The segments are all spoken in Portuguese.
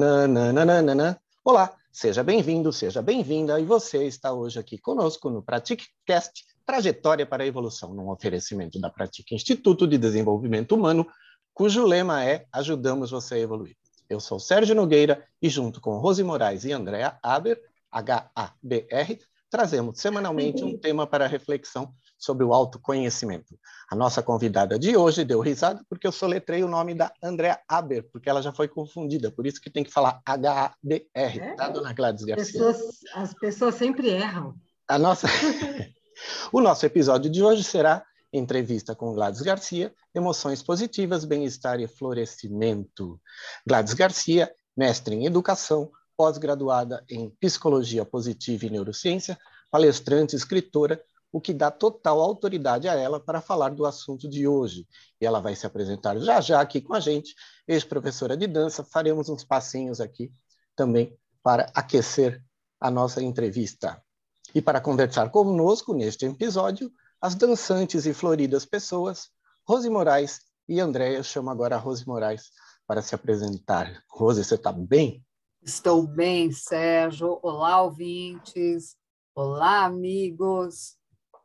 Nananana. Olá, seja bem-vindo, seja bem-vinda, e você está hoje aqui conosco no PratiqueCast Trajetória para a Evolução, num oferecimento da Pratique Instituto de Desenvolvimento Humano, cujo lema é Ajudamos você a evoluir. Eu sou Sérgio Nogueira e, junto com Rose Moraes e Andréa Aber, H-A-B-R, trazemos semanalmente um tema para reflexão sobre o autoconhecimento. A nossa convidada de hoje deu risada porque eu soletrei o nome da Andrea Aber, porque ela já foi confundida, por isso que tem que falar H-A-B-R, é? tá, dona Gladys Garcia? Pessoas, as pessoas sempre erram. A nossa... o nosso episódio de hoje será entrevista com Gladys Garcia, emoções positivas, bem-estar e florescimento. Gladys Garcia, mestre em educação, pós-graduada em psicologia positiva e neurociência, palestrante, escritora, o que dá total autoridade a ela para falar do assunto de hoje. E ela vai se apresentar já já aqui com a gente, ex-professora de dança. Faremos uns passinhos aqui também para aquecer a nossa entrevista. E para conversar conosco neste episódio, as dançantes e floridas pessoas, Rose Moraes e Andréia. Eu chamo agora a Rose Moraes para se apresentar. Rose, você está bem? Estou bem, Sérgio. Olá, ouvintes. Olá, amigos.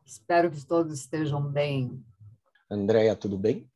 Espero que todos estejam bem. Andréia, tudo bem?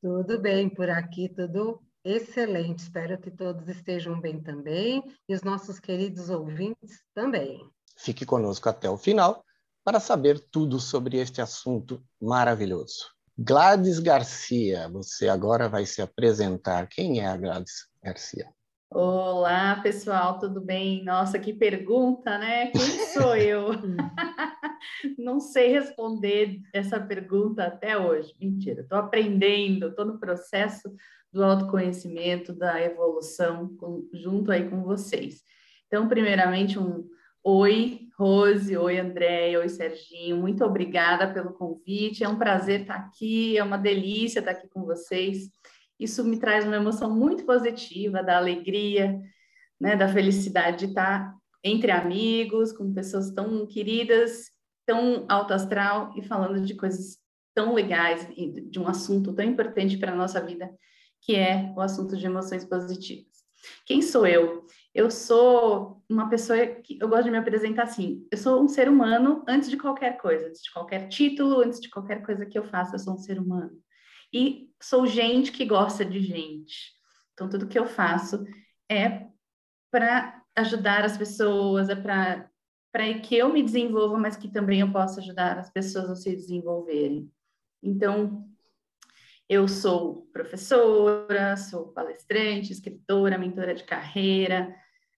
Tudo bem por aqui, tudo excelente. Espero que todos estejam bem também e os nossos queridos ouvintes também. Fique conosco até o final para saber tudo sobre este assunto maravilhoso. Gladys Garcia, você agora vai se apresentar. Quem é a Gladys Garcia? Olá, pessoal, tudo bem? Nossa, que pergunta, né? Quem sou eu? Não sei responder essa pergunta até hoje. Mentira, estou aprendendo, estou no processo do autoconhecimento, da evolução, com, junto aí com vocês. Então, primeiramente, um oi, Rose, oi, André, oi, Serginho, muito obrigada pelo convite. É um prazer estar aqui, é uma delícia estar aqui com vocês. Isso me traz uma emoção muito positiva, da alegria, né, da felicidade de estar entre amigos, com pessoas tão queridas, tão alto astral e falando de coisas tão legais, de um assunto tão importante para a nossa vida, que é o assunto de emoções positivas. Quem sou eu? Eu sou uma pessoa que eu gosto de me apresentar assim. Eu sou um ser humano antes de qualquer coisa, antes de qualquer título, antes de qualquer coisa que eu faça, eu sou um ser humano. E sou gente que gosta de gente. Então, tudo que eu faço é para ajudar as pessoas, é para que eu me desenvolva, mas que também eu possa ajudar as pessoas a se desenvolverem. Então, eu sou professora, sou palestrante, escritora, mentora de carreira,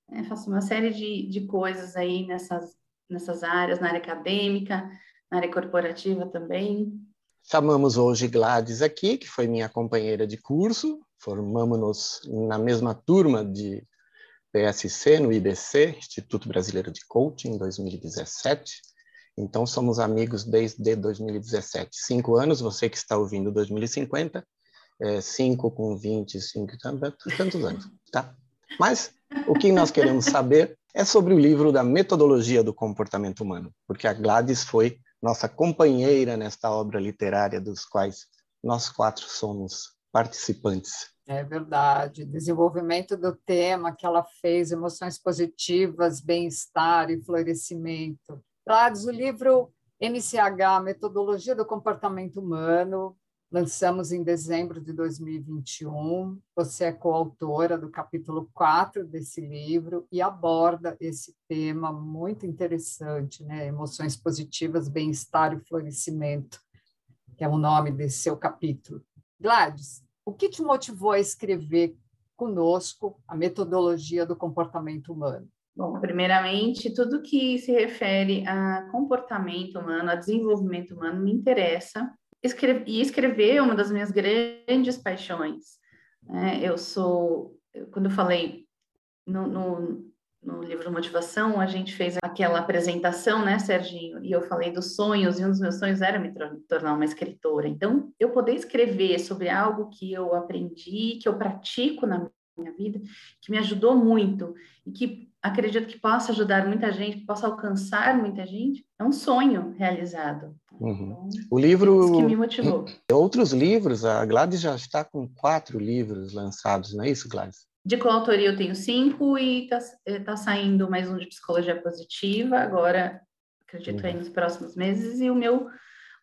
né? faço uma série de, de coisas aí nessas, nessas áreas, na área acadêmica, na área corporativa também. Chamamos hoje Gladys aqui, que foi minha companheira de curso, formamos-nos na mesma turma de PSC no IBC, Instituto Brasileiro de Coaching, em 2017. Então, somos amigos desde 2017. Cinco anos, você que está ouvindo 2050, é, cinco com 25, tantos anos, tá? Mas o que nós queremos saber é sobre o livro da metodologia do comportamento humano, porque a Gladys foi nossa companheira nesta obra literária, dos quais nós quatro somos participantes. É verdade. Desenvolvimento do tema que ela fez, emoções positivas, bem-estar e florescimento. Gladys, o livro MCH, Metodologia do Comportamento Humano, Lançamos em dezembro de 2021. Você é coautora do capítulo 4 desse livro e aborda esse tema muito interessante, né? Emoções positivas, bem-estar e florescimento, que é o nome desse seu capítulo. Gladys, o que te motivou a escrever conosco a metodologia do comportamento humano? Bom, primeiramente, tudo que se refere a comportamento humano, a desenvolvimento humano, me interessa escrever, e escrever é uma das minhas grandes paixões. Né? Eu sou, quando eu falei no, no, no, livro Motivação, a gente fez aquela apresentação, né, Serginho? E eu falei dos sonhos, e um dos meus sonhos era me tornar uma escritora. Então, eu poder escrever sobre algo que eu aprendi, que eu pratico na minha vida, que me ajudou muito e que acredito que possa ajudar muita gente, que possa alcançar muita gente, é um sonho realizado. Uhum. Então, o livro. que me motivou. Outros livros, a Gladys já está com quatro livros lançados, não é isso, Gladys? De coautoria eu tenho cinco e está tá saindo mais um de psicologia positiva, agora acredito aí uhum. nos próximos meses, e o meu,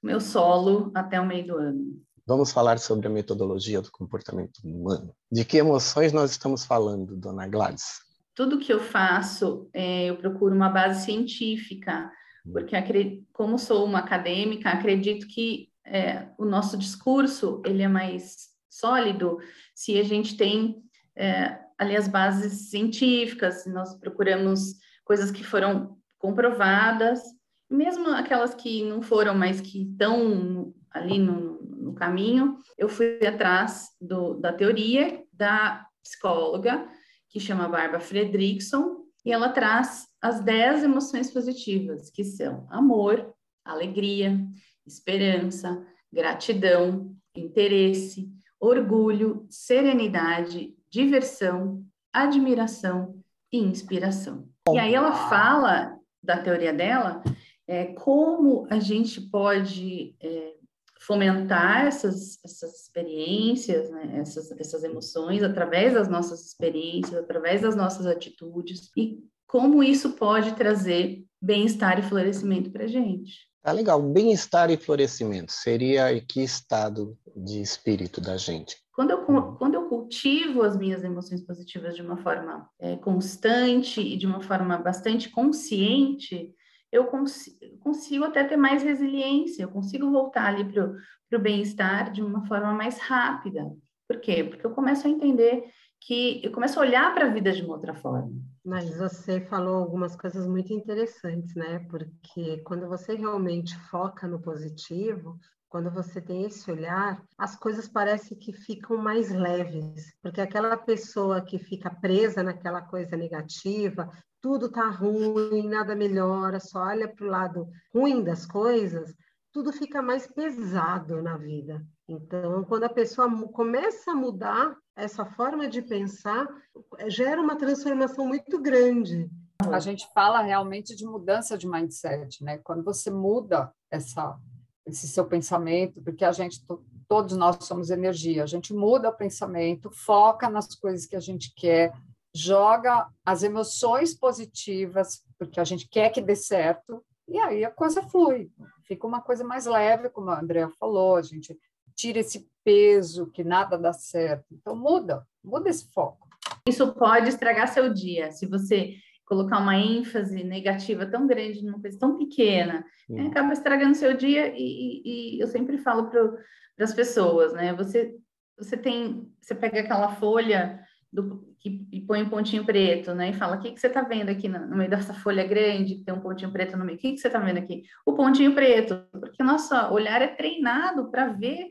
o meu solo até o meio do ano. Vamos falar sobre a metodologia do comportamento humano. De que emoções nós estamos falando, dona Gladys? Tudo que eu faço, é, eu procuro uma base científica, porque como sou uma acadêmica, acredito que é, o nosso discurso ele é mais sólido se a gente tem é, ali as bases científicas, nós procuramos coisas que foram comprovadas, mesmo aquelas que não foram, mas que estão ali no, no caminho, eu fui atrás do, da teoria da psicóloga, que chama Barbara Fredrickson, e ela traz as 10 emoções positivas, que são amor, alegria, esperança, gratidão, interesse, orgulho, serenidade, diversão, admiração e inspiração. E aí ela fala da teoria dela, é, como a gente pode é, fomentar essas, essas experiências, né, essas, essas emoções através das nossas experiências, através das nossas atitudes e como isso pode trazer bem-estar e florescimento para a gente. Tá legal. Bem-estar e florescimento seria que estado de espírito da gente? Quando eu, quando eu cultivo as minhas emoções positivas de uma forma é, constante e de uma forma bastante consciente, eu cons consigo até ter mais resiliência, eu consigo voltar ali para o bem-estar de uma forma mais rápida. Por quê? Porque eu começo a entender que eu começo a olhar para a vida de uma outra forma. Mas você falou algumas coisas muito interessantes, né? Porque quando você realmente foca no positivo, quando você tem esse olhar, as coisas parecem que ficam mais leves, porque aquela pessoa que fica presa naquela coisa negativa, tudo tá ruim, nada melhora, só olha para o lado ruim das coisas, tudo fica mais pesado na vida. Então, quando a pessoa começa a mudar essa forma de pensar, gera uma transformação muito grande. A gente fala realmente de mudança de mindset, né? Quando você muda essa, esse seu pensamento, porque a gente, todos nós somos energia, a gente muda o pensamento, foca nas coisas que a gente quer, joga as emoções positivas, porque a gente quer que dê certo, e aí a coisa flui, fica uma coisa mais leve, como a Andrea falou, a gente tira esse peso que nada dá certo. Então muda, muda esse foco. Isso pode estragar seu dia, se você colocar uma ênfase negativa tão grande numa coisa tão pequena, né, acaba estragando seu dia e, e, e eu sempre falo para as pessoas, né? Você você tem, você pega aquela folha do, que, e põe um pontinho preto, né? E fala, o que, que você está vendo aqui no, no, meio dessa folha grande, que tem um pontinho preto no meio? O que, que você está vendo aqui? O pontinho preto, porque o nosso olhar é treinado para ver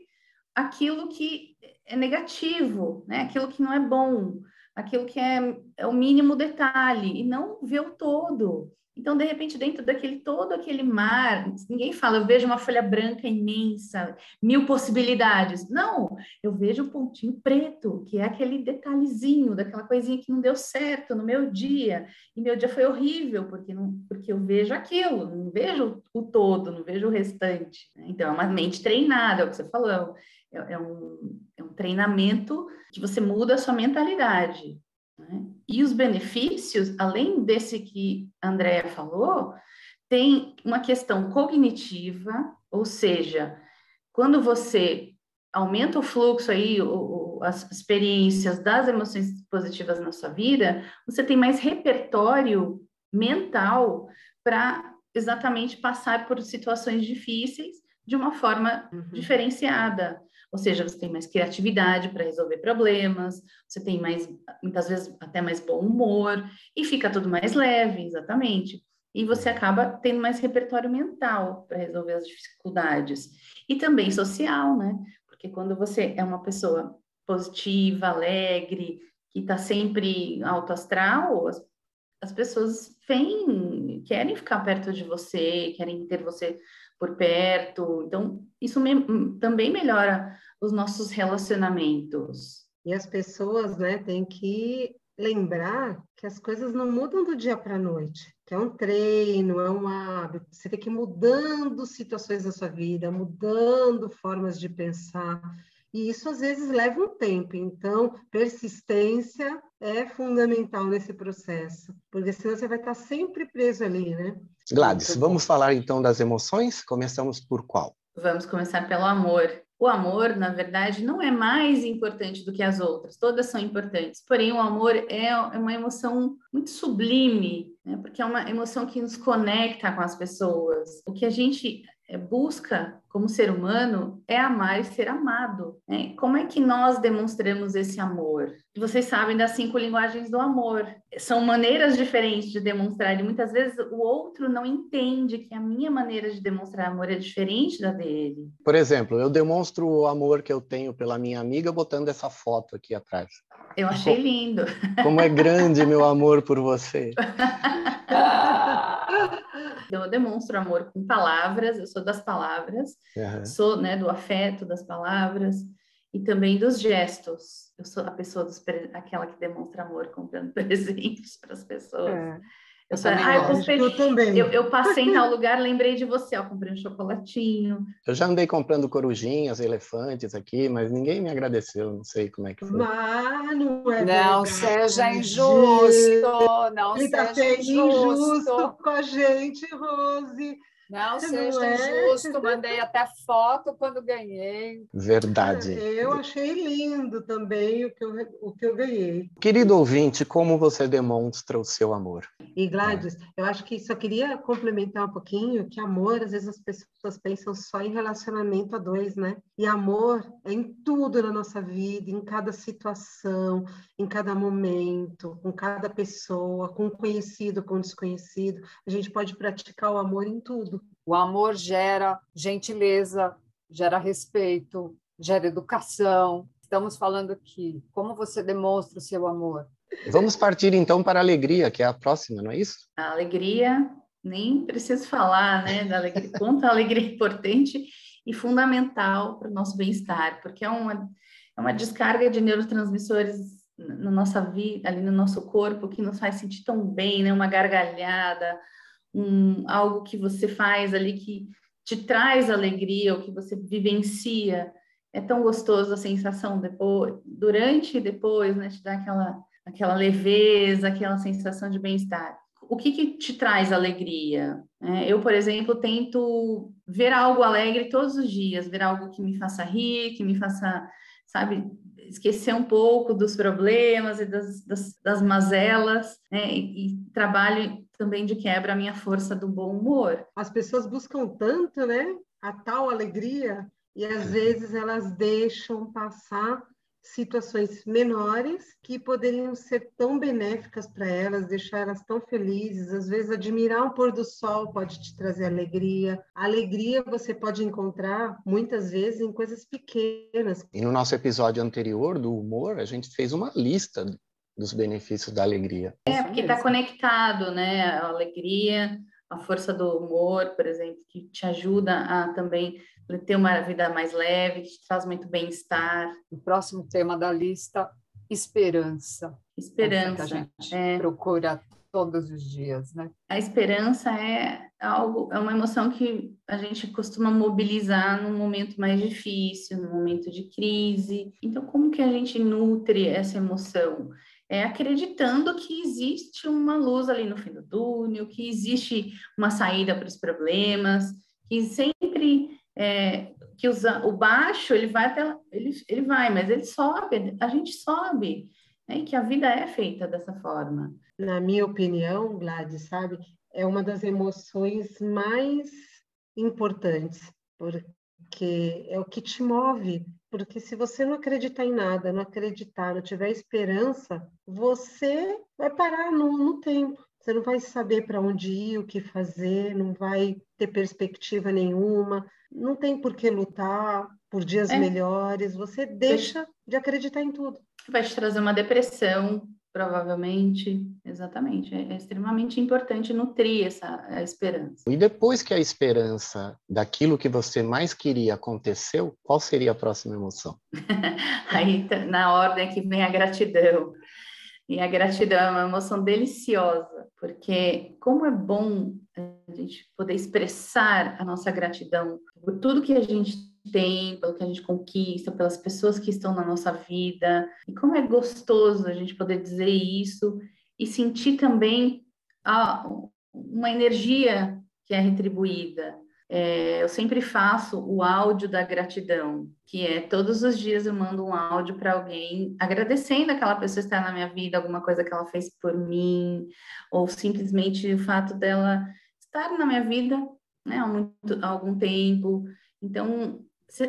aquilo que é negativo, né? Aquilo que não é bom, aquilo que é, é o mínimo detalhe, e não ver o todo. Então, de repente, dentro daquele todo aquele mar, ninguém fala, eu vejo uma folha branca imensa, mil possibilidades. Não, eu vejo um pontinho preto, que é aquele detalhezinho, daquela coisinha que não deu certo no meu dia. E meu dia foi horrível, porque, não, porque eu vejo aquilo, não vejo o todo, não vejo o restante. Então, é uma mente treinada, é o que você falou, é, é um, é um treinamento que você muda a sua mentalidade. Né? E os benefícios, além desse que a Andrea falou, tem uma questão cognitiva, ou seja, quando você aumenta o fluxo aí, o, o, as experiências das emoções positivas na sua vida, você tem mais repertório mental para exatamente passar por situações difíceis de uma forma uhum. diferenciada. Ou seja, você tem mais criatividade para resolver problemas, você tem mais, muitas vezes, até mais bom humor, e fica tudo mais leve, exatamente. E você acaba tendo mais repertório mental para resolver as dificuldades. E também social, né? Porque quando você é uma pessoa positiva, alegre, que está sempre alto astral, as, as pessoas vêm, querem ficar perto de você, querem ter você por perto. Então, isso me, também melhora os nossos relacionamentos. E as pessoas, né, têm que lembrar que as coisas não mudam do dia para a noite, que é um treino, é um hábito. Você tem que ir mudando situações da sua vida, mudando formas de pensar. E isso às vezes leva um tempo. Então, persistência é fundamental nesse processo, porque senão você vai estar sempre preso ali, né? Gladys, vamos falar então das emoções? Começamos por qual? Vamos começar pelo amor. O amor, na verdade, não é mais importante do que as outras, todas são importantes. Porém, o amor é, uma emoção muito sublime, né? porque é uma emoção que nos conecta com as pessoas. O que a gente busca como ser humano é amar e ser amado. Né? Como é que nós demonstramos esse amor? Vocês sabem das cinco linguagens do amor. São maneiras diferentes de demonstrar, e muitas vezes o outro não entende que a minha maneira de demonstrar amor é diferente da dele. Por exemplo, eu demonstro o amor que eu tenho pela minha amiga botando essa foto aqui atrás. Eu achei lindo. Como é grande meu amor por você. eu demonstro amor com palavras, eu sou das palavras, uhum. sou né, do afeto das palavras e também dos gestos. Eu sou a pessoa dos aquela que demonstra amor comprando presentes para as pessoas. É. Eu, sou, ah, eu, comprei, eu, também. Eu, eu, passei em tal lugar, lembrei de você, ó, comprei um chocolatinho. Eu já andei comprando corujinhas, elefantes aqui, mas ninguém me agradeceu, não sei como é que foi. Mas não é Não seja injusto, não Ele tá seja tá injusto. injusto com a gente, Rose. Não seja não é? injusto, mandei até foto quando ganhei. Verdade. Eu achei lindo também o que eu, o que eu ganhei. Querido ouvinte, como você demonstra o seu amor? E Gladys, eu acho que só queria complementar um pouquinho que amor, às vezes as pessoas pensam só em relacionamento a dois, né? E amor é em tudo na nossa vida, em cada situação, em cada momento, com cada pessoa, com conhecido, com desconhecido. A gente pode praticar o amor em tudo. O amor gera gentileza, gera respeito, gera educação. Estamos falando aqui. Como você demonstra o seu amor? Vamos partir então para a alegria, que é a próxima, não é isso? A alegria, nem preciso falar, né? Da alegria, quanto a alegria é importante e fundamental para o nosso bem-estar, porque é uma, é uma descarga de neurotransmissores na nossa vida, ali no nosso corpo, que nos faz sentir tão bem, né? Uma gargalhada, um, algo que você faz ali que te traz alegria, ou que você vivencia. É tão gostoso a sensação depois, durante e depois, né? Te dá aquela, aquela leveza, aquela sensação de bem-estar. O que, que te traz alegria? É, eu, por exemplo, tento ver algo alegre todos os dias, ver algo que me faça rir, que me faça, sabe, esquecer um pouco dos problemas e das, das, das mazelas, né? e, e trabalho também de quebra a minha força do bom humor. As pessoas buscam tanto, né, a tal alegria e às uhum. vezes elas deixam passar situações menores que poderiam ser tão benéficas para elas, deixar elas tão felizes. Às vezes, admirar um pôr do sol pode te trazer alegria. A alegria você pode encontrar muitas vezes em coisas pequenas. E no nosso episódio anterior do humor, a gente fez uma lista dos benefícios da alegria. É, porque está conectado, né? A alegria, a força do humor, por exemplo, que te ajuda a também ter uma vida mais leve, que te traz muito bem-estar. O próximo tema da lista, esperança. Esperança. Essa que a gente é. procura todos os dias, né? A esperança é algo, é uma emoção que a gente costuma mobilizar num momento mais difícil, num momento de crise. Então, como que a gente nutre essa emoção? É, acreditando que existe uma luz ali no fim do túnel, que existe uma saída para os problemas, que sempre é, que o baixo ele vai até ele, ele vai, mas ele sobe, a gente sobe, né? que a vida é feita dessa forma. Na minha opinião, Gladys, sabe, é uma das emoções mais importantes, porque é o que te move porque se você não acreditar em nada, não acreditar, não tiver esperança, você vai parar no, no tempo. Você não vai saber para onde ir, o que fazer, não vai ter perspectiva nenhuma, não tem por que lutar por dias é. melhores, você deixa de acreditar em tudo. Vai te trazer uma depressão, Provavelmente, exatamente. É, é extremamente importante nutrir essa esperança. E depois que a esperança daquilo que você mais queria aconteceu, qual seria a próxima emoção? Aí, tá, na ordem que vem a gratidão. E a gratidão é uma emoção deliciosa, porque como é bom a gente poder expressar a nossa gratidão por tudo que a gente tem, pelo que a gente conquista, pelas pessoas que estão na nossa vida. E como é gostoso a gente poder dizer isso e sentir também a, uma energia que é retribuída. É, eu sempre faço o áudio da gratidão, que é todos os dias eu mando um áudio para alguém agradecendo aquela pessoa estar na minha vida, alguma coisa que ela fez por mim, ou simplesmente o fato dela estar na minha vida né, há, muito, há algum tempo. Então,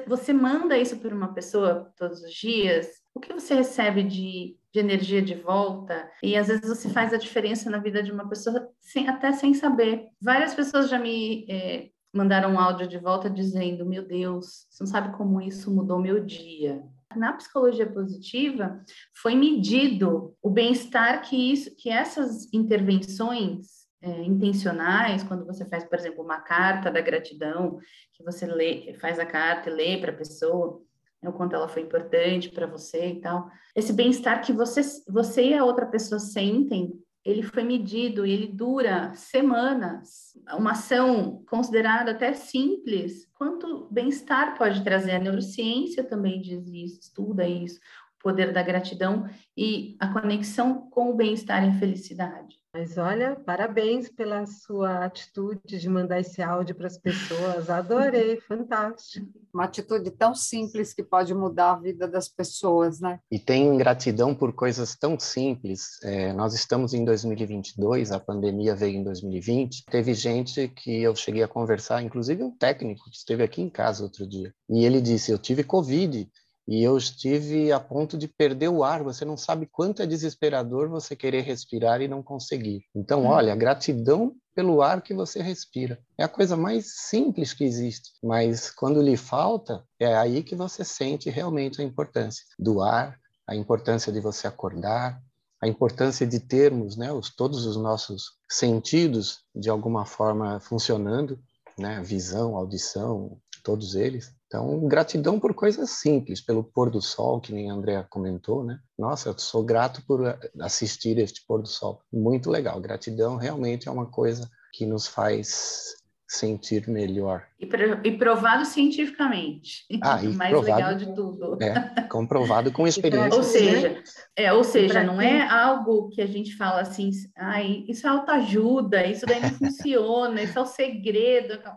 você manda isso para uma pessoa todos os dias, o que você recebe de, de, energia de volta? E às vezes você faz a diferença na vida de uma pessoa sem, até sem saber. Várias pessoas já me é, mandaram um áudio de volta dizendo: Meu Deus, você não sabe como isso mudou meu dia. Na psicologia positiva, foi medido o bem-estar que, isso, que essas intervenções é, intencionais, quando você faz, por exemplo, uma carta da gratidão, que você lê, faz a carta e lê para a pessoa, né, o quanto ela foi importante para você e tal. Esse bem-estar que você, você e a outra pessoa sentem, ele foi medido e ele dura semanas. Uma ação considerada até simples, quanto bem-estar pode trazer? A neurociência também diz isso, estuda isso, o poder da gratidão e a conexão com o bem-estar e a felicidade. Mas olha, parabéns pela sua atitude de mandar esse áudio para as pessoas. Adorei, fantástico. Uma atitude tão simples que pode mudar a vida das pessoas, né? E tem gratidão por coisas tão simples. É, nós estamos em 2022, a pandemia veio em 2020. Teve gente que eu cheguei a conversar, inclusive um técnico que esteve aqui em casa outro dia. E ele disse: Eu tive Covid e eu estive a ponto de perder o ar. Você não sabe quanto é desesperador você querer respirar e não conseguir. Então, hum. olha, gratidão pelo ar que você respira. É a coisa mais simples que existe, mas quando lhe falta, é aí que você sente realmente a importância do ar, a importância de você acordar, a importância de termos né, os, todos os nossos sentidos de alguma forma funcionando, né, visão, audição, todos eles. Então, gratidão por coisas simples, pelo pôr do sol, que nem a Andrea comentou, né? Nossa, eu sou grato por eh, assistir este pôr do sol. Muito legal. Gratidão realmente é uma coisa que nos faz sentir melhor. E, e provado cientificamente. Ah, e mais provado, legal de tudo. É, comprovado com experiência. ou seja, é, ou seja, não é algo que a gente fala assim, ai, isso é autoajuda, isso daí não funciona, isso é o segredo. Não,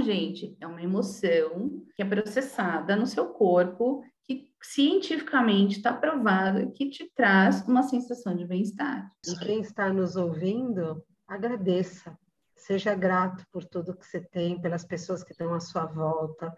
gente, é uma emoção que é processada no seu corpo, que cientificamente está provado que te traz uma sensação de bem-estar. E quem está nos ouvindo, agradeça. Seja grato por tudo que você tem, pelas pessoas que estão à sua volta,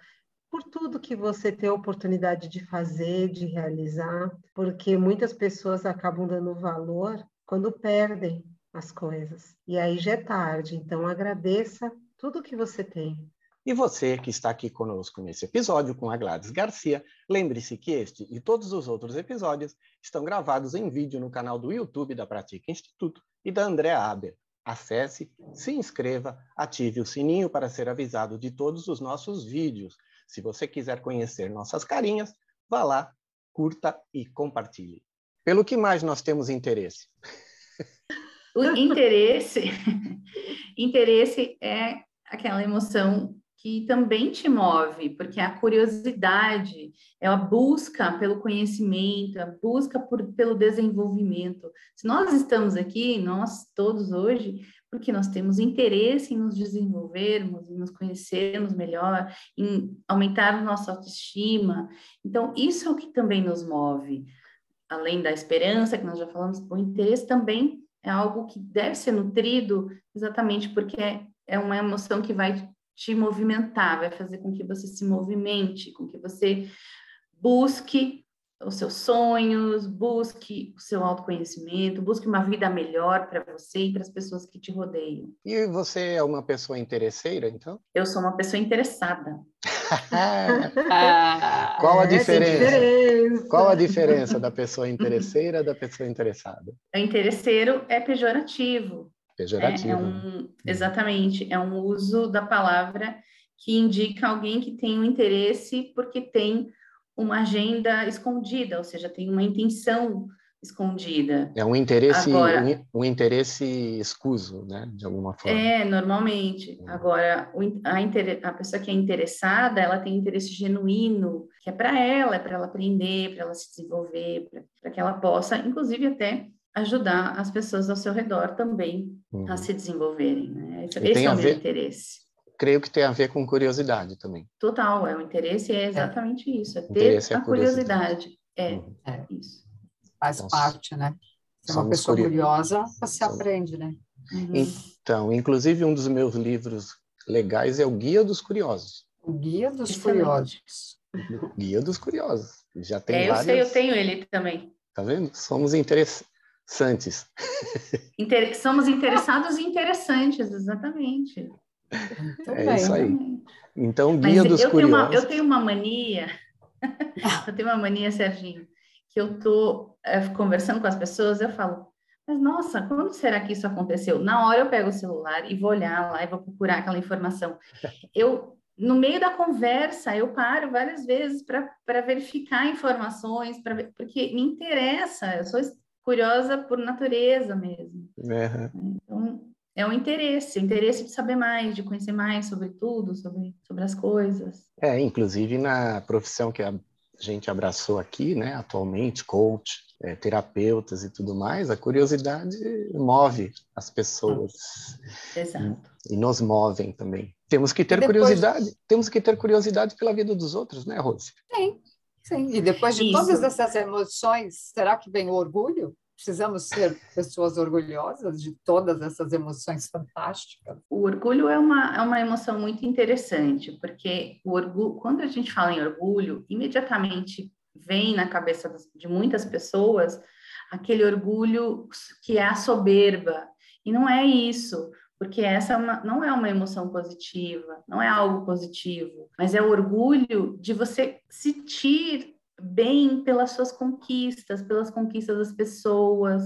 por tudo que você tem a oportunidade de fazer, de realizar, porque muitas pessoas acabam dando valor quando perdem as coisas. E aí já é tarde, então agradeça tudo que você tem. E você que está aqui conosco nesse episódio com a Gladys Garcia, lembre-se que este e todos os outros episódios estão gravados em vídeo no canal do YouTube da Pratica Instituto e da Andrea Aber. Acesse, se inscreva, ative o sininho para ser avisado de todos os nossos vídeos. Se você quiser conhecer nossas carinhas, vá lá, curta e compartilhe. Pelo que mais nós temos interesse? O interesse, interesse é aquela emoção que também te move, porque é a curiosidade, é a busca pelo conhecimento, a busca por, pelo desenvolvimento. Se nós estamos aqui, nós todos hoje, porque nós temos interesse em nos desenvolvermos, em nos conhecermos melhor, em aumentar nossa autoestima. Então, isso é o que também nos move. Além da esperança, que nós já falamos, o interesse também é algo que deve ser nutrido exatamente porque é é uma emoção que vai te movimentar, vai fazer com que você se movimente, com que você busque os seus sonhos, busque o seu autoconhecimento, busque uma vida melhor para você e para as pessoas que te rodeiam. E você é uma pessoa interesseira, então? Eu sou uma pessoa interessada. Qual a diferença? Qual a diferença da pessoa interesseira da pessoa interessada? O interesseiro é pejorativo, Pejorativo. É, é um, exatamente, é um uso da palavra que indica alguém que tem um interesse porque tem uma agenda escondida, ou seja, tem uma intenção escondida. É um interesse, Agora, um, um, interesse escuso, né, de alguma forma. É, normalmente. Hum. Agora, a, a pessoa que é interessada, ela tem interesse genuíno, que é para ela, é para ela aprender, para ela se desenvolver, para que ela possa, inclusive, até ajudar as pessoas ao seu redor também uhum. a se desenvolverem. Né? Esse, esse é o meu interesse. Creio que tem a ver com curiosidade também. Total, é o interesse é exatamente é. isso, é ter é a curiosidade. É, uhum. é isso faz então, parte, né? Ser uma pessoa curiosa, você somos... aprende, né? Uhum. Então, inclusive um dos meus livros legais é o Guia dos Curiosos. O Guia dos Curiosos. O Guia dos Curiosos. Já tem é, eu várias... sei, eu tenho ele também. Tá vendo? Somos interessantes. Inter... Somos interessados e interessantes, exatamente. Muito é bem. isso aí. Então, Guia Mas dos eu Curiosos. Tenho uma, eu tenho uma mania, eu tenho uma mania, Serginho, que eu tô é, conversando com as pessoas, eu falo, mas nossa, quando será que isso aconteceu? Na hora eu pego o celular e vou olhar lá e vou procurar aquela informação. Eu no meio da conversa, eu paro várias vezes para verificar informações, pra, porque me interessa, eu sou curiosa por natureza mesmo. Uhum. Então, é um interesse, o interesse de saber mais, de conhecer mais sobre tudo, sobre, sobre as coisas. É, inclusive na profissão que a gente abraçou aqui, né, atualmente, coach, é, terapeutas e tudo mais, a curiosidade move as pessoas. Exato. E, e nos movem também. Temos que ter depois... curiosidade, temos que ter curiosidade pela vida dos outros, né, Rose? Sim, sim. E depois de Isso. todas essas emoções, será que vem o orgulho? Precisamos ser pessoas orgulhosas de todas essas emoções fantásticas. O orgulho é uma, é uma emoção muito interessante, porque o orgulho, quando a gente fala em orgulho, imediatamente vem na cabeça de muitas pessoas aquele orgulho que é a soberba. E não é isso, porque essa é não é uma emoção positiva, não é algo positivo, mas é o orgulho de você sentir bem pelas suas conquistas, pelas conquistas das pessoas.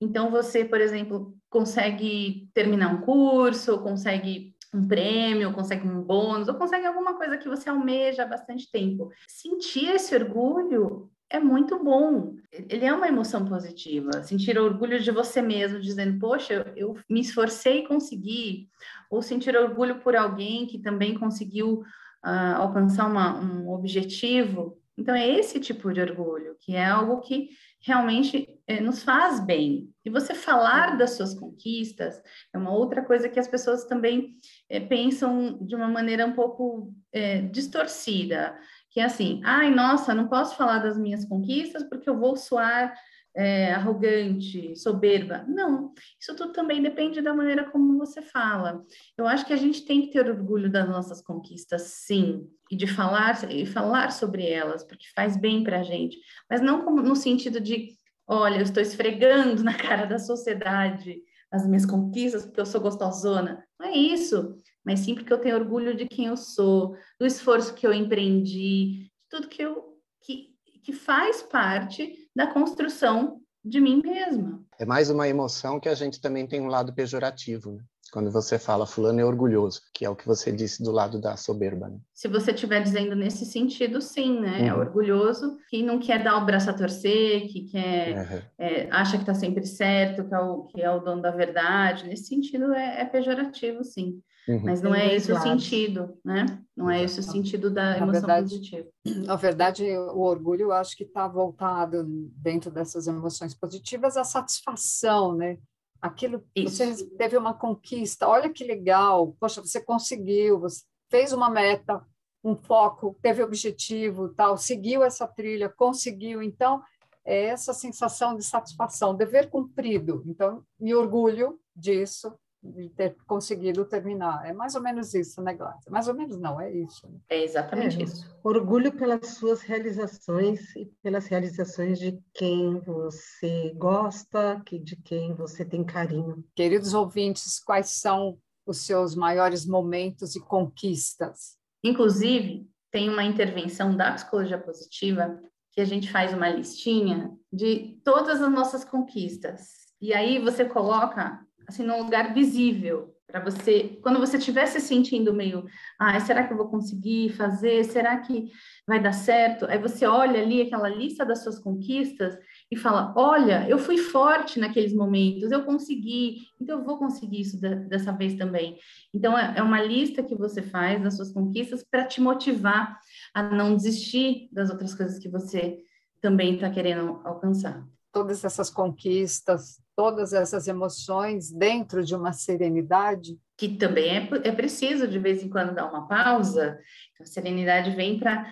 Então, você, por exemplo, consegue terminar um curso, consegue um prêmio, consegue um bônus, ou consegue alguma coisa que você almeja há bastante tempo. Sentir esse orgulho é muito bom. Ele é uma emoção positiva. Sentir orgulho de você mesmo, dizendo, poxa, eu, me esforcei e consegui. Ou sentir orgulho por alguém que também conseguiu uh, alcançar uma, um objetivo então, é esse tipo de orgulho, que é algo que realmente é, nos faz bem. E você falar das suas conquistas é uma outra coisa que as pessoas também é, pensam de uma maneira um pouco é, distorcida, que é assim, ai, nossa, não posso falar das minhas conquistas porque eu vou soar é, arrogante, soberba. Não, isso tudo também depende da maneira como você fala. Eu acho que a gente tem que ter orgulho das nossas conquistas, sim, e de falar e falar sobre elas, porque faz bem para a gente, mas não como, no sentido de, olha, eu estou esfregando na cara da sociedade as minhas conquistas porque eu sou gostosona. Não é isso, mas sim porque eu tenho orgulho de quem eu sou, do esforço que eu empreendi, de tudo que eu que, que faz parte da construção de mim mesma. É mais uma emoção que a gente também tem um lado pejorativo, né? Quando você fala fulano é orgulhoso, que é o que você disse do lado da soberba. Né? Se você estiver dizendo nesse sentido, sim, né? É uhum. É orgulhoso que não quer dar o braço a torcer, que quer uhum. é, acha que está sempre certo, que é, o, que é o dono da verdade. Nesse sentido é, é pejorativo, sim. Uhum. Mas não é esse o sentido, né? Não é esse o sentido da emoção verdade, positiva. Na verdade, o orgulho, eu acho que está voltado dentro dessas emoções positivas à satisfação, né? Aquilo, Isso. você teve uma conquista, olha que legal, poxa, você conseguiu, você fez uma meta, um foco, teve objetivo, tal, seguiu essa trilha, conseguiu. Então, é essa sensação de satisfação, dever cumprido. Então, me orgulho disso, de ter conseguido terminar. É mais ou menos isso, né, Glácia? Mais ou menos não, é isso. Né? É exatamente é, isso. Orgulho pelas suas realizações e pelas realizações de quem você gosta, que de quem você tem carinho. Queridos ouvintes, quais são os seus maiores momentos e conquistas? Inclusive, tem uma intervenção da psicologia positiva que a gente faz uma listinha de todas as nossas conquistas. E aí você coloca assim, num lugar visível, para você, quando você estiver se sentindo meio, ah, será que eu vou conseguir fazer? Será que vai dar certo? Aí você olha ali aquela lista das suas conquistas e fala: Olha, eu fui forte naqueles momentos, eu consegui, então eu vou conseguir isso dessa vez também. Então, é, é uma lista que você faz das suas conquistas para te motivar a não desistir das outras coisas que você também está querendo alcançar. Todas essas conquistas, todas essas emoções dentro de uma serenidade. Que também é, é preciso, de vez em quando, dar uma pausa. A serenidade vem para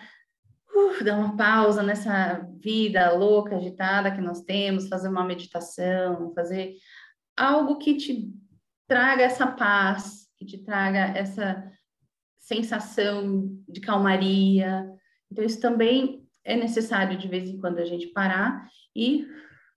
uh, dar uma pausa nessa vida louca, agitada que nós temos, fazer uma meditação, fazer algo que te traga essa paz, que te traga essa sensação de calmaria. Então, isso também é necessário de vez em quando a gente parar e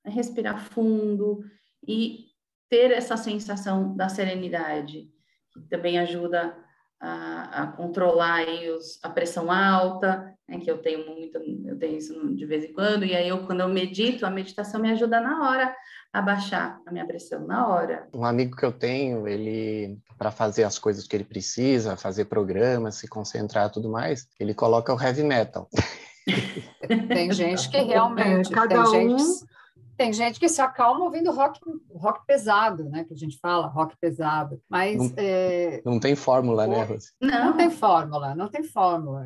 respirar fundo e ter essa sensação da serenidade, que também ajuda a, a controlar aí os, a pressão alta, né, que eu tenho muito, eu tenho isso de vez em quando, e aí eu, quando eu medito, a meditação me ajuda na hora a baixar a minha pressão, na hora. Um amigo que eu tenho, ele, para fazer as coisas que ele precisa, fazer programas, se concentrar tudo mais, ele coloca o heavy metal. Tem gente que realmente, é, cada tem um... gente tem gente que se acalma ouvindo rock, rock pesado, né? Que a gente fala, rock pesado. Mas. Não, é... não tem fórmula, né, Rose? Não. não tem fórmula, não tem fórmula.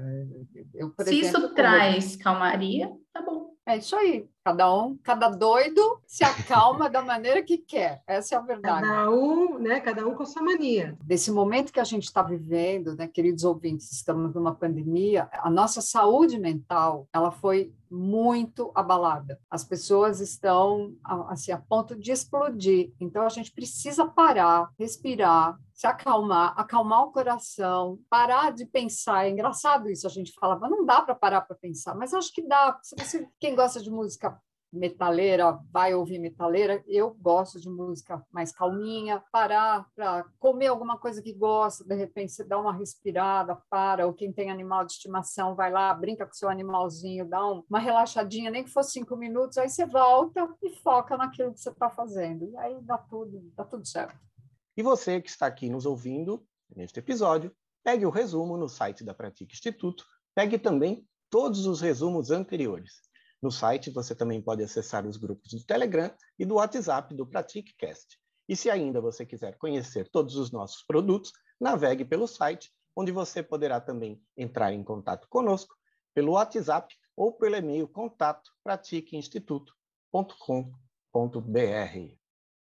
Eu, se exemplo, isso traz calmaria, tá bom. É isso aí. Cada um, cada doido se acalma da maneira que quer. Essa é a verdade. Cada um, né? Cada um com a sua mania. Desse momento que a gente está vivendo, né, queridos ouvintes, estamos numa pandemia. A nossa saúde mental, ela foi muito abalada. As pessoas estão assim a ponto de explodir. Então a gente precisa parar, respirar, se acalmar, acalmar o coração, parar de pensar. É engraçado isso, a gente falava, não dá para parar para pensar, mas acho que dá. Se você, quem gosta de música metaleira, vai ouvir metaleira. Eu gosto de música mais calminha, parar para comer alguma coisa que gosta, de repente você dá uma respirada, para, ou quem tem animal de estimação, vai lá, brinca com seu animalzinho, dá uma relaxadinha, nem que fosse cinco minutos, aí você volta e foca naquilo que você está fazendo. E aí dá tudo, dá tudo certo. E você que está aqui nos ouvindo neste episódio, pegue o resumo no site da Pratique Instituto, pegue também todos os resumos anteriores. No site você também pode acessar os grupos do Telegram e do WhatsApp do PratiqueCast. E se ainda você quiser conhecer todos os nossos produtos, navegue pelo site, onde você poderá também entrar em contato conosco pelo WhatsApp ou pelo e-mail contato pratiqueinstituto.com.br.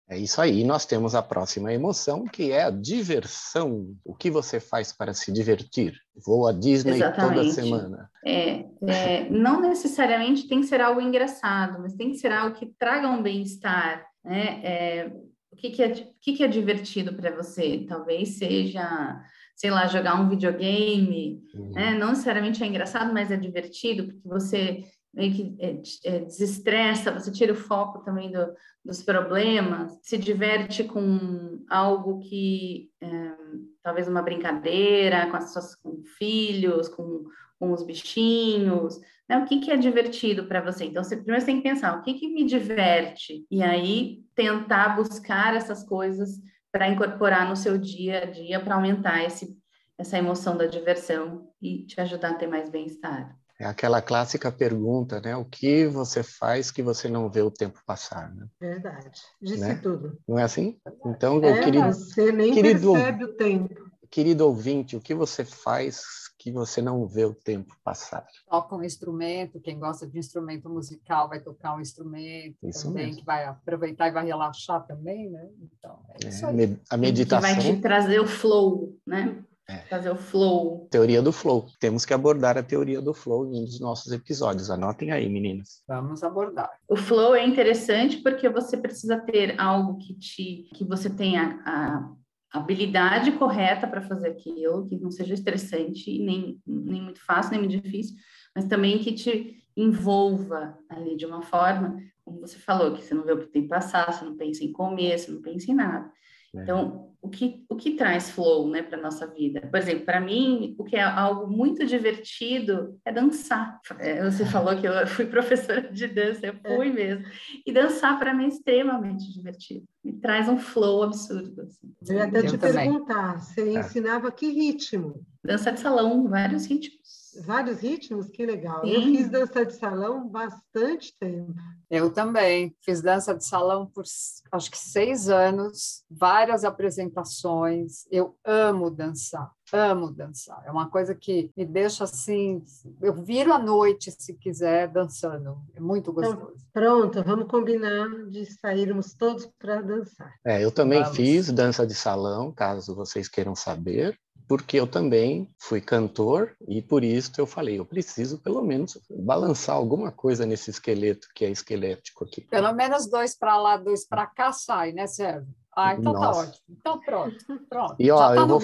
É isso aí. Nós temos a próxima emoção, que é a diversão. O que você faz para se divertir? Vou à Disney Exatamente. toda semana. É, é, não necessariamente tem que ser algo engraçado, mas tem que ser algo que traga um bem-estar. Né? É, o que, que, é, o que, que é divertido para você? Talvez seja, sei lá, jogar um videogame. Uhum. Né? Não necessariamente é engraçado, mas é divertido, porque você meio que é, é, desestressa, você tira o foco também do, dos problemas, se diverte com algo que é, talvez uma brincadeira com as suas com filhos, com, com os bichinhos, né? O que, que é divertido para você? Então, você primeiro você tem que pensar o que, que me diverte e aí tentar buscar essas coisas para incorporar no seu dia a dia para aumentar esse, essa emoção da diversão e te ajudar a ter mais bem-estar. É aquela clássica pergunta, né? O que você faz que você não vê o tempo passar? Né? Verdade. Disse né? tudo. Não é assim? Então, é, querido, você nem querido, percebe o tempo. Querido ouvinte, o que você faz que você não vê o tempo passar? Toca um instrumento, quem gosta de instrumento musical vai tocar um instrumento isso também, mesmo. que vai aproveitar e vai relaxar também, né? Então, é isso é, aí. A meditação... Que vai te trazer o flow, né? É. Fazer o flow. Teoria do flow. Temos que abordar a teoria do flow em um dos nossos episódios. Anotem aí, meninas. Vamos abordar. O flow é interessante porque você precisa ter algo que te que você tenha a habilidade correta para fazer aquilo, que não seja estressante, nem, nem muito fácil, nem muito difícil, mas também que te envolva ali de uma forma, como você falou, que você não vê o que tem que passar, você não pensa em comer, você não pensa em nada. É. Então, o que, o que traz flow né, para a nossa vida. Por exemplo, para mim, o que é algo muito divertido é dançar. É, você falou que eu fui professora de dança, eu fui é. mesmo. E dançar para mim é extremamente divertido. Me traz um flow absurdo. Assim. Eu ia até eu te também. perguntar, você é. ensinava que ritmo? Dança de salão, vários ritmos vários ritmos, que legal. Sim. Eu fiz dança de salão bastante tempo. Eu também fiz dança de salão por acho que seis anos, várias apresentações. Eu amo dançar, amo dançar. É uma coisa que me deixa assim. Eu viro à noite, se quiser, dançando. É muito então, gostoso. Então, pronto, vamos combinar de sairmos todos para dançar. É, eu também vamos. fiz dança de salão, caso vocês queiram saber porque eu também fui cantor e por isso eu falei, eu preciso pelo menos balançar alguma coisa nesse esqueleto que é esquelético aqui. Pelo menos dois para lá, dois para cá sai, né, Sérgio? Ah, então tá Nossa. tá ótimo. Então pronto, pronto. E ó, tá eu, vou,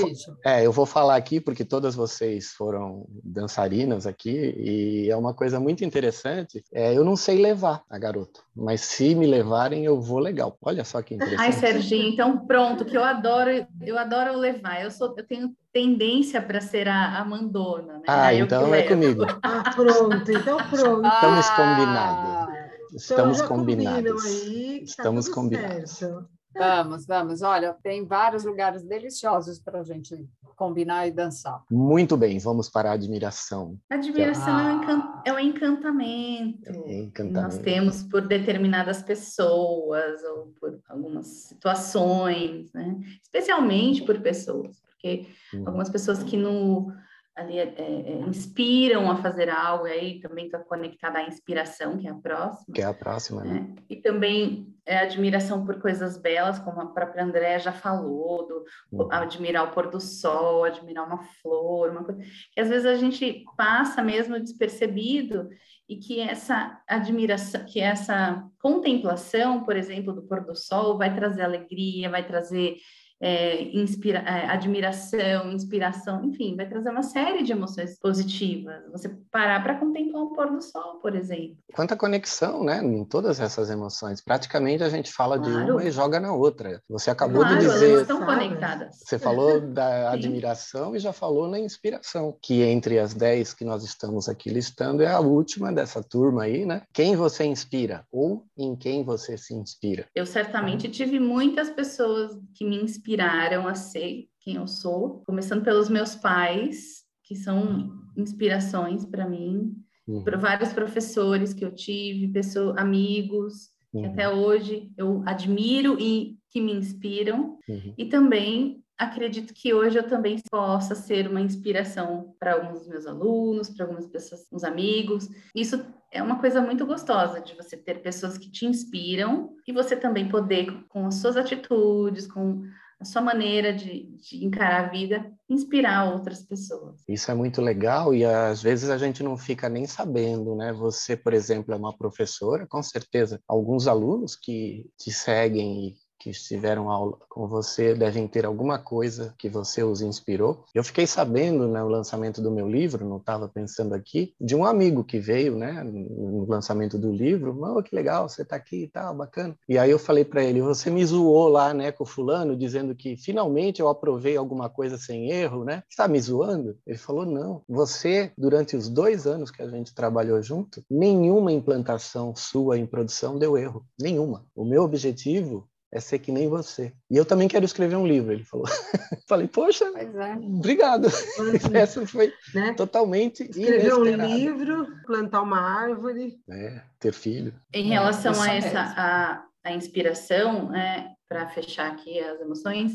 é, eu vou falar aqui porque todas vocês foram dançarinas aqui e é uma coisa muito interessante. É, eu não sei levar a garota, mas se me levarem eu vou legal. Olha só que interessante. Ai, Serginho, então pronto, que eu adoro, eu adoro levar. Eu sou, eu tenho tendência para ser a, a mandona, né? Ah, então é comigo. Ah, pronto, então pronto. Estamos combinados. Estamos então combinados. Aí, tá Estamos combinados. Certo. Vamos, vamos. Olha, tem vários lugares deliciosos para a gente combinar e dançar. Muito bem, vamos para a admiração. Admiração ah. é, um encan... é um encantamento. É encantamento. Nós temos por determinadas pessoas ou por algumas situações, né? Especialmente por pessoas, porque hum. algumas pessoas que no ali é, é, é, inspiram a fazer algo, e aí também está conectada à inspiração, que é a próxima. Que é a próxima, né? né? E também é admiração por coisas belas, como a própria André já falou, do uhum. admirar o pôr do sol, admirar uma flor, uma coisa que às vezes a gente passa mesmo despercebido e que essa admiração, que essa contemplação, por exemplo, do pôr do sol vai trazer alegria, vai trazer é, inspira, é, admiração, inspiração, enfim, vai trazer uma série de emoções positivas. Você parar para contemplar o pôr do sol, por exemplo. Quanta conexão, né, em todas essas emoções. Praticamente a gente fala claro. de uma e joga na outra. Você acabou claro, de dizer. Elas estão conectadas. Você falou da admiração e já falou na inspiração, que entre as dez que nós estamos aqui listando é a última dessa turma aí, né? Quem você inspira ou em quem você se inspira? Eu certamente tive muitas pessoas que me inspiram inspiraram a ser quem eu sou, começando pelos meus pais, que são inspirações para mim, uhum. por vários professores que eu tive, pessoas, amigos, uhum. que até hoje eu admiro e que me inspiram, uhum. e também acredito que hoje eu também possa ser uma inspiração para alguns dos meus alunos, para algumas pessoas, uns amigos. Isso é uma coisa muito gostosa de você ter pessoas que te inspiram e você também poder, com as suas atitudes, com a sua maneira de, de, encarar a vida, inspirar outras pessoas. Isso é muito legal e às vezes a gente não fica nem sabendo, né? Você, por exemplo, é uma professora, com certeza, alguns alunos que te seguem e que estiveram aula com você devem ter alguma coisa que você os inspirou. Eu fiquei sabendo no né, lançamento do meu livro, não estava pensando aqui, de um amigo que veio, né, no lançamento do livro, oh, que legal, você está aqui e tá, tal, bacana. E aí eu falei para ele, você me zoou lá, né, com o fulano, dizendo que finalmente eu aprovei alguma coisa sem erro, né? Está me zoando? Ele falou, não, você, durante os dois anos que a gente trabalhou junto, nenhuma implantação sua em produção deu erro, nenhuma. O meu objetivo é ser que nem você. E eu também quero escrever um livro, ele falou. Falei, poxa, é. obrigado. Essa foi né? totalmente Escrever um livro, plantar uma árvore. É, ter filho. Em relação é, a essa a, a inspiração, né, para fechar aqui as emoções,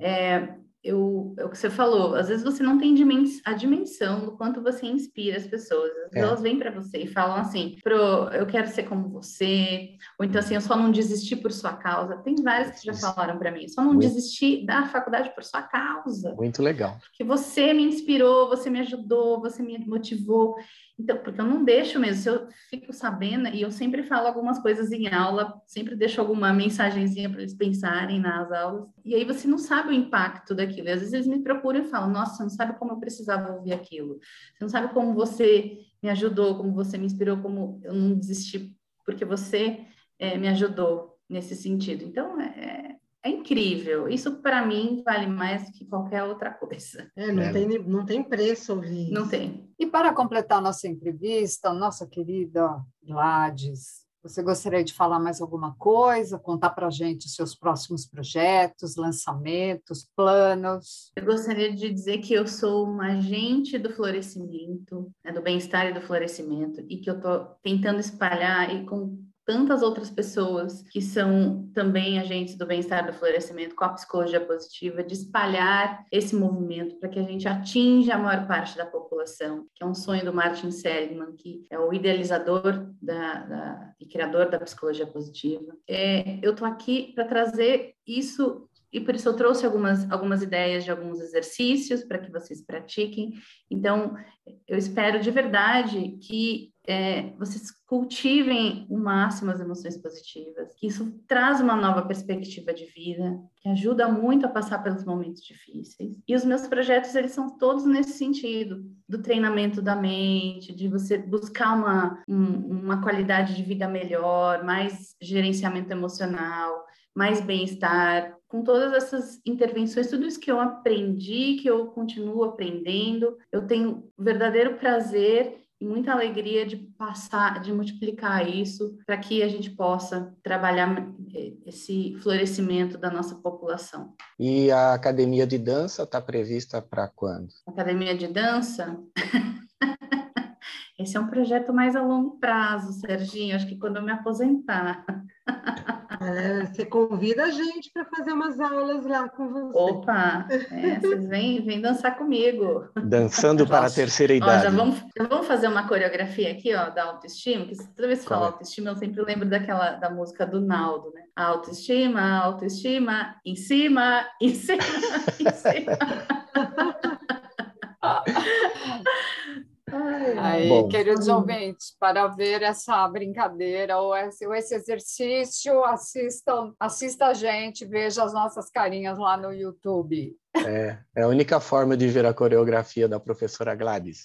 é, eu, é o que você falou, às vezes você não tem dimens a dimensão do quanto você inspira as pessoas. Às vezes é. elas vêm para você e falam assim, Pro, eu quero ser como você, ou então assim, eu só não desisti por sua causa. Tem vários que já falaram para mim, só não Muito. desisti da faculdade por sua causa. Muito legal. Porque você me inspirou, você me ajudou, você me motivou. Então, porque eu não deixo mesmo, se eu fico sabendo, e eu sempre falo algumas coisas em aula, sempre deixo alguma mensagenzinha para eles pensarem nas aulas, e aí você não sabe o impacto daquilo. E às vezes eles me procuram e falam: Nossa, você não sabe como eu precisava ouvir aquilo, você não sabe como você me ajudou, como você me inspirou, como eu não desisti, porque você é, me ajudou nesse sentido. Então, é, é incrível. Isso, para mim, vale mais do que qualquer outra coisa. É, não, é. Tem, não tem preço ouvir Não tem. E para completar nossa entrevista, nossa querida Gladys, você gostaria de falar mais alguma coisa? Contar para a gente os seus próximos projetos, lançamentos, planos? Eu gostaria de dizer que eu sou uma agente do florescimento, né, do bem-estar e do florescimento, e que eu estou tentando espalhar e com tantas outras pessoas que são também agentes do bem-estar do florescimento com a psicologia positiva, de espalhar esse movimento para que a gente atinja a maior parte da população, que é um sonho do Martin Seligman, que é o idealizador da, da e criador da psicologia positiva. É, eu estou aqui para trazer isso e por isso eu trouxe algumas, algumas ideias de alguns exercícios para que vocês pratiquem. Então, eu espero de verdade que é, vocês cultivem o máximo as emoções positivas, que isso traz uma nova perspectiva de vida, que ajuda muito a passar pelos momentos difíceis. E os meus projetos, eles são todos nesse sentido, do treinamento da mente, de você buscar uma, um, uma qualidade de vida melhor, mais gerenciamento emocional, mais bem-estar, com todas essas intervenções, tudo isso que eu aprendi, que eu continuo aprendendo, eu tenho verdadeiro prazer e muita alegria de passar, de multiplicar isso para que a gente possa trabalhar eh, esse florescimento da nossa população. E a academia de dança está prevista para quando? Academia de dança? Esse é um projeto mais a longo prazo, Serginho. Acho que quando eu me aposentar. É, você convida a gente para fazer umas aulas lá com você. Opa, é, vocês vêm, vêm dançar comigo. Dançando para a terceira idade. Ó, já, vamos, já vamos fazer uma coreografia aqui, ó, da autoestima, que toda vez que falo autoestima, eu sempre lembro daquela da música do Naldo, né? Autoestima, autoestima, em cima, em cima, em cima. Aí, Bom. queridos ouvintes, para ver essa brincadeira ou esse, ou esse exercício, assistam, assista a gente, veja as nossas carinhas lá no YouTube. É, é a única forma de ver a coreografia da professora Gladys.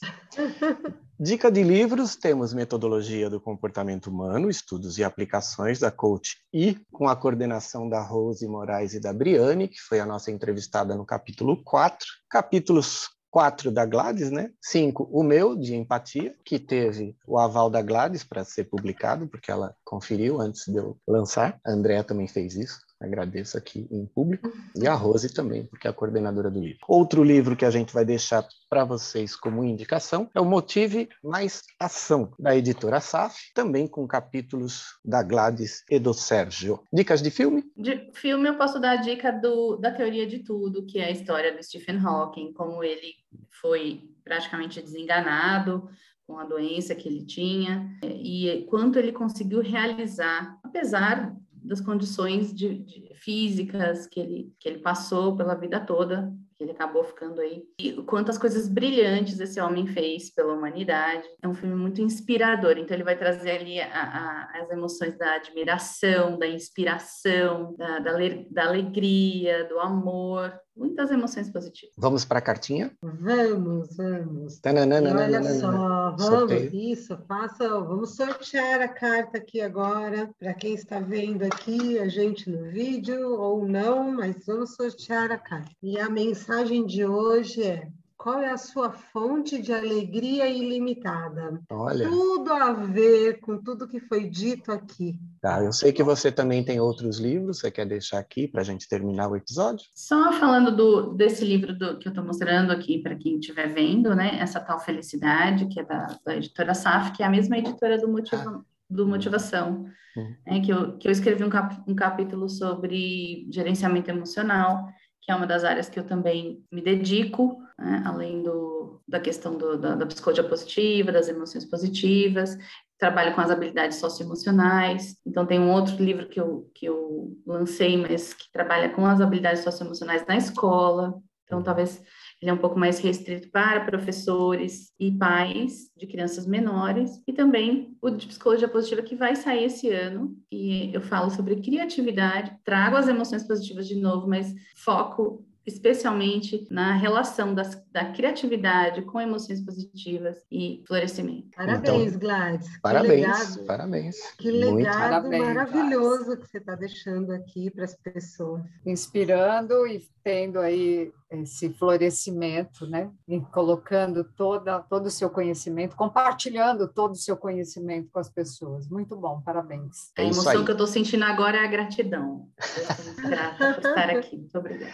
Dica de livros, temos Metodologia do Comportamento Humano, Estudos e Aplicações, da Coach I, com a coordenação da Rose Moraes e da Briane, que foi a nossa entrevistada no capítulo 4. Capítulos quatro da Gladys, né? Cinco, o meu, de empatia, que teve o aval da Gladys para ser publicado, porque ela conferiu antes de eu lançar. A Andrea também fez isso agradeço aqui em público, e a Rose também, porque é a coordenadora do livro. Outro livro que a gente vai deixar para vocês como indicação é o Motive Mais Ação, da editora SAF, também com capítulos da Gladys e do Sérgio. Dicas de filme? De filme eu posso dar a dica do, da teoria de tudo, que é a história do Stephen Hawking, como ele foi praticamente desenganado, com a doença que ele tinha e quanto ele conseguiu realizar, apesar das condições de, de, físicas que ele, que ele passou pela vida toda, que ele acabou ficando aí. E quantas coisas brilhantes esse homem fez pela humanidade. É um filme muito inspirador, então ele vai trazer ali a, a, as emoções da admiração, da inspiração, da, da, da alegria, do amor, muitas emoções positivas. Vamos para a cartinha? Vamos, vamos. Tananana, olha só, vamos, isso, faça, vamos sortear a carta aqui agora, para quem está vendo aqui a gente no vídeo ou não, mas vamos sortear a carta. E a mensagem de hoje é qual é a sua fonte de alegria ilimitada? Olha. Tudo a ver com tudo que foi dito aqui. Tá, eu sei que você também tem outros livros, você quer deixar aqui para a gente terminar o episódio? Só falando do, desse livro do, que eu estou mostrando aqui para quem estiver vendo, né? Essa tal felicidade, que é da, da editora SAF, que é a mesma editora do, Motiva, ah. do Motivação. Hum. É, que, eu, que eu escrevi um, cap, um capítulo sobre gerenciamento emocional, que é uma das áreas que eu também me dedico, né? além do, da questão do, da, da psicologia positiva, das emoções positivas, trabalho com as habilidades socioemocionais. Então, tem um outro livro que eu, que eu lancei, mas que trabalha com as habilidades socioemocionais na escola. Então, talvez ele é um pouco mais restrito para professores e pais de crianças menores, e também o de psicologia positiva que vai sair esse ano, e eu falo sobre criatividade, trago as emoções positivas de novo, mas foco especialmente na relação das, da criatividade com emoções positivas e florescimento. Parabéns, então, Gladys. Parabéns, que parabéns. Que legado parabéns, maravilhoso Gladys. que você está deixando aqui para as pessoas. Inspirando e tendo aí esse florescimento, né? E colocando toda, todo o seu conhecimento, compartilhando todo o seu conhecimento com as pessoas. Muito bom, parabéns. É a emoção que eu estou sentindo agora é a gratidão. Eu estou muito grata por estar aqui. Muito obrigada.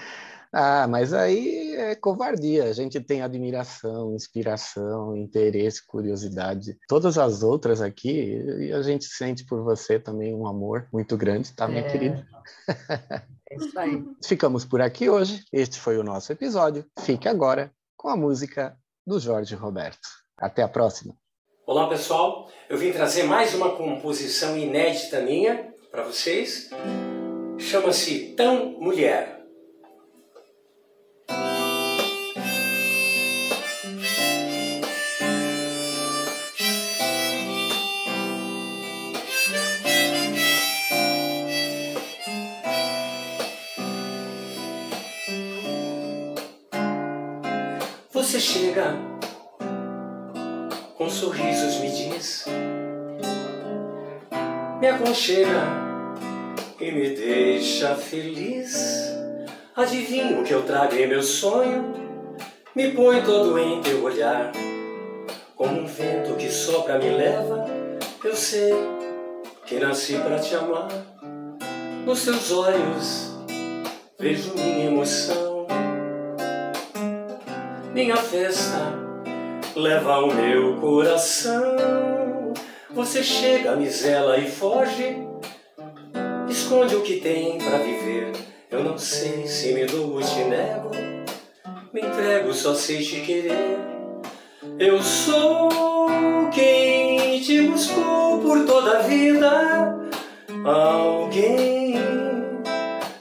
Ah, mas aí é covardia. A gente tem admiração, inspiração, interesse, curiosidade. Todas as outras aqui, e a gente sente por você também um amor muito grande, tá, minha é. querida? É isso aí. Ficamos por aqui hoje. Este foi o nosso episódio. Fique agora com a música do Jorge Roberto. Até a próxima. Olá, pessoal. Eu vim trazer mais uma composição inédita minha para vocês. Chama-se Tão Mulher. Chega com sorrisos me diz, me aconchega e me deixa feliz. Adivinha o que eu trago em meu sonho, me põe todo em teu olhar, como um vento que sopra me leva. Eu sei que nasci para te amar. Nos teus olhos vejo minha emoção minha festa leva o meu coração. Você chega, me zela e foge, esconde o que tem para viver. Eu não sei se me dou ou te nego, me entrego, só sei te querer. Eu sou quem te buscou por toda a vida, alguém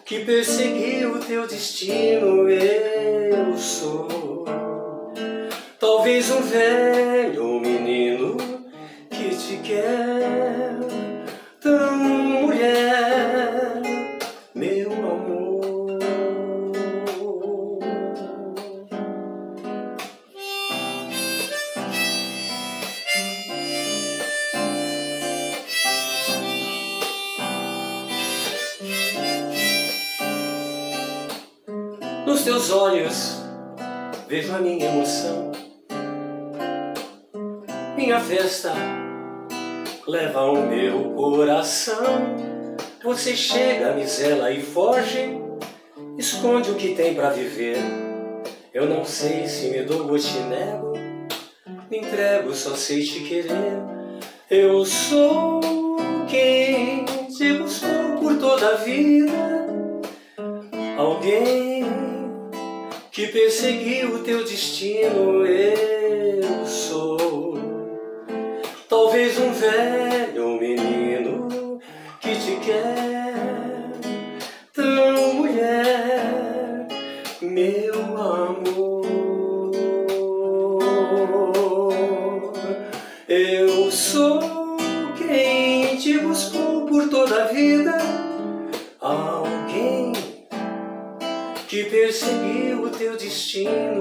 que perseguiu o teu destino. Eu sou Talvez um velho menino que te quer tão mulher, meu amor. Nos teus olhos vejo a minha emoção minha festa leva o meu coração. Você chega, me zela e foge, esconde o que tem para viver. Eu não sei se me dou ou te nego, me entrego, só sei te querer. Eu sou quem te buscou por toda a vida, alguém que perseguiu o teu destino. Eu sou Talvez um velho menino que te quer tão mulher, meu amor. Eu sou quem te buscou por toda a vida, alguém que perseguiu o teu destino.